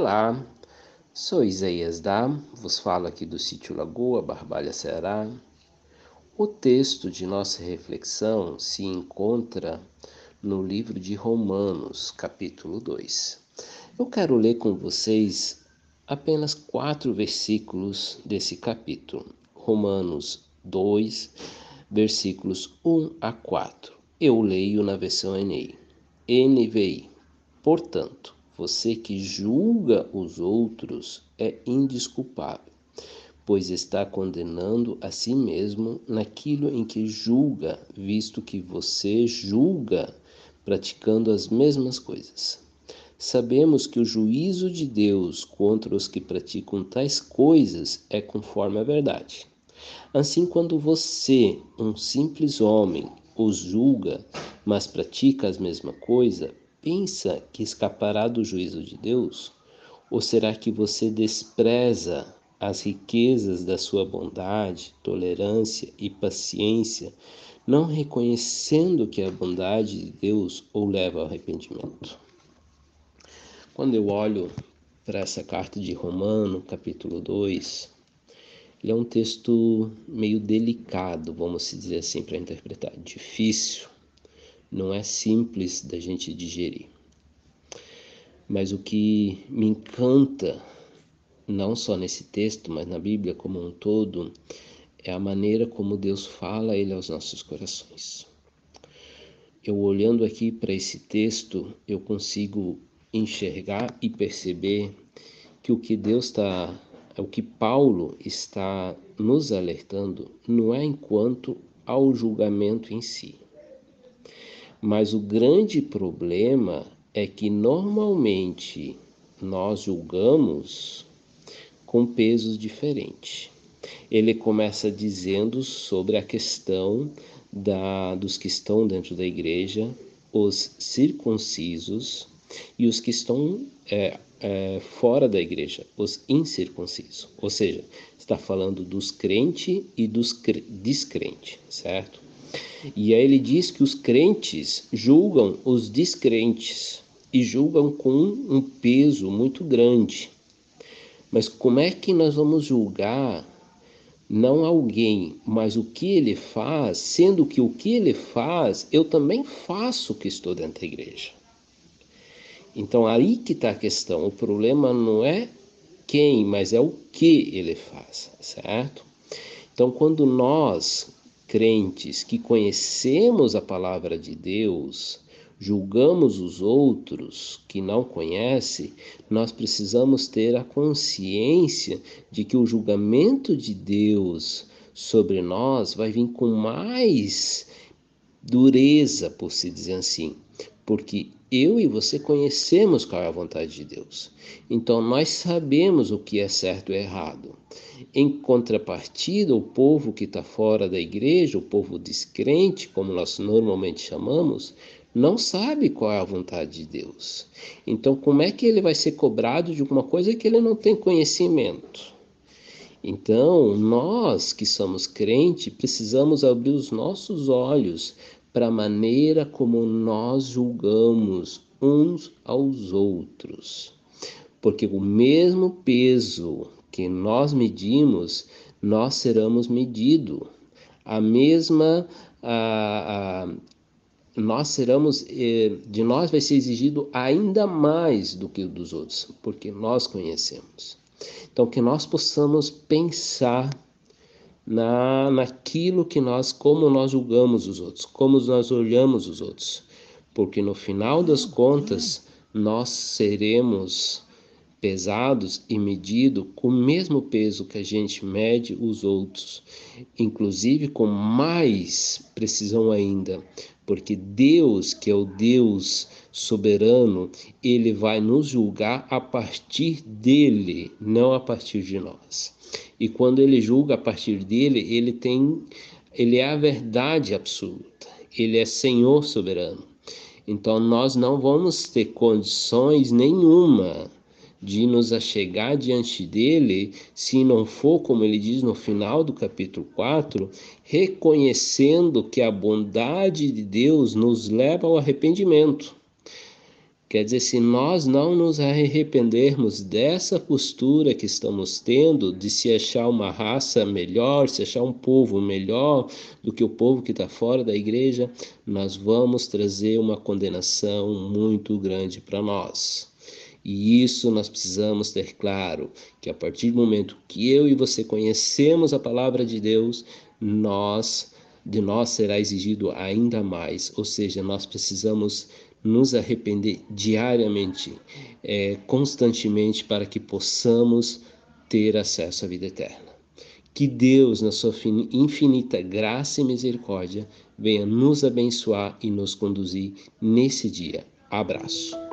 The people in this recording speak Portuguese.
Olá, sou Isaías Dá, vos falo aqui do sítio Lagoa, Barbalha, Ceará. O texto de nossa reflexão se encontra no livro de Romanos, capítulo 2. Eu quero ler com vocês apenas quatro versículos desse capítulo. Romanos 2, versículos 1 a 4. Eu leio na versão NVI. NVI. Portanto, você que julga os outros é indisculpável, pois está condenando a si mesmo naquilo em que julga, visto que você julga praticando as mesmas coisas. Sabemos que o juízo de Deus contra os que praticam tais coisas é conforme a verdade. Assim, quando você, um simples homem, os julga, mas pratica a mesma coisa, pensa que escapará do juízo de Deus? Ou será que você despreza as riquezas da sua bondade, tolerância e paciência, não reconhecendo que a bondade de Deus o leva ao arrependimento? Quando eu olho para essa carta de Romano, capítulo 2, ele é um texto meio delicado, vamos dizer assim, para interpretar, difícil, não é simples da gente digerir. Mas o que me encanta, não só nesse texto, mas na Bíblia como um todo, é a maneira como Deus fala ele aos nossos corações. Eu olhando aqui para esse texto, eu consigo enxergar e perceber que o que Deus está, o que Paulo está nos alertando não é enquanto ao julgamento em si. Mas o grande problema é que normalmente nós julgamos com pesos diferentes. Ele começa dizendo sobre a questão da, dos que estão dentro da igreja, os circuncisos, e os que estão é, é, fora da igreja, os incircuncisos. Ou seja, está falando dos crentes e dos descrentes, certo? E aí ele diz que os crentes julgam os descrentes e julgam com um peso muito grande. Mas como é que nós vamos julgar não alguém, mas o que ele faz, sendo que o que ele faz, eu também faço que estou dentro da igreja? Então aí que está a questão. O problema não é quem, mas é o que ele faz, certo? Então quando nós, crentes que conhecemos a palavra de Deus, julgamos os outros que não conhecem, nós precisamos ter a consciência de que o julgamento de Deus sobre nós vai vir com mais dureza, por se dizer assim, porque eu e você conhecemos qual é a vontade de Deus. Então nós sabemos o que é certo e errado. Em contrapartida, o povo que está fora da igreja, o povo descrente, como nós normalmente chamamos, não sabe qual é a vontade de Deus. Então, como é que ele vai ser cobrado de alguma coisa que ele não tem conhecimento? Então, nós que somos crentes, precisamos abrir os nossos olhos para a maneira como nós julgamos uns aos outros. Porque o mesmo peso que nós medimos, nós seremos medidos. A mesma. A, a, nós seremos, eh, de nós vai ser exigido ainda mais do que dos outros, porque nós conhecemos. Então, que nós possamos pensar na naquilo que nós como nós julgamos os outros, como nós olhamos os outros, porque no final das contas nós seremos pesados e medidos com o mesmo peso que a gente mede os outros, inclusive com mais precisão ainda, porque Deus, que é o Deus soberano, ele vai nos julgar a partir dele, não a partir de nós. E quando ele julga a partir dele, ele tem ele é a verdade absoluta. Ele é Senhor soberano. Então nós não vamos ter condições nenhuma de nos achegar diante dele, se não for, como ele diz no final do capítulo 4, reconhecendo que a bondade de Deus nos leva ao arrependimento. Quer dizer, se nós não nos arrependermos dessa postura que estamos tendo de se achar uma raça melhor, se achar um povo melhor do que o povo que está fora da igreja, nós vamos trazer uma condenação muito grande para nós. E isso nós precisamos ter claro, que a partir do momento que eu e você conhecemos a palavra de Deus, nós de nós será exigido ainda mais, ou seja, nós precisamos nos arrepender diariamente, é, constantemente, para que possamos ter acesso à vida eterna. Que Deus, na sua infinita graça e misericórdia, venha nos abençoar e nos conduzir nesse dia. Abraço.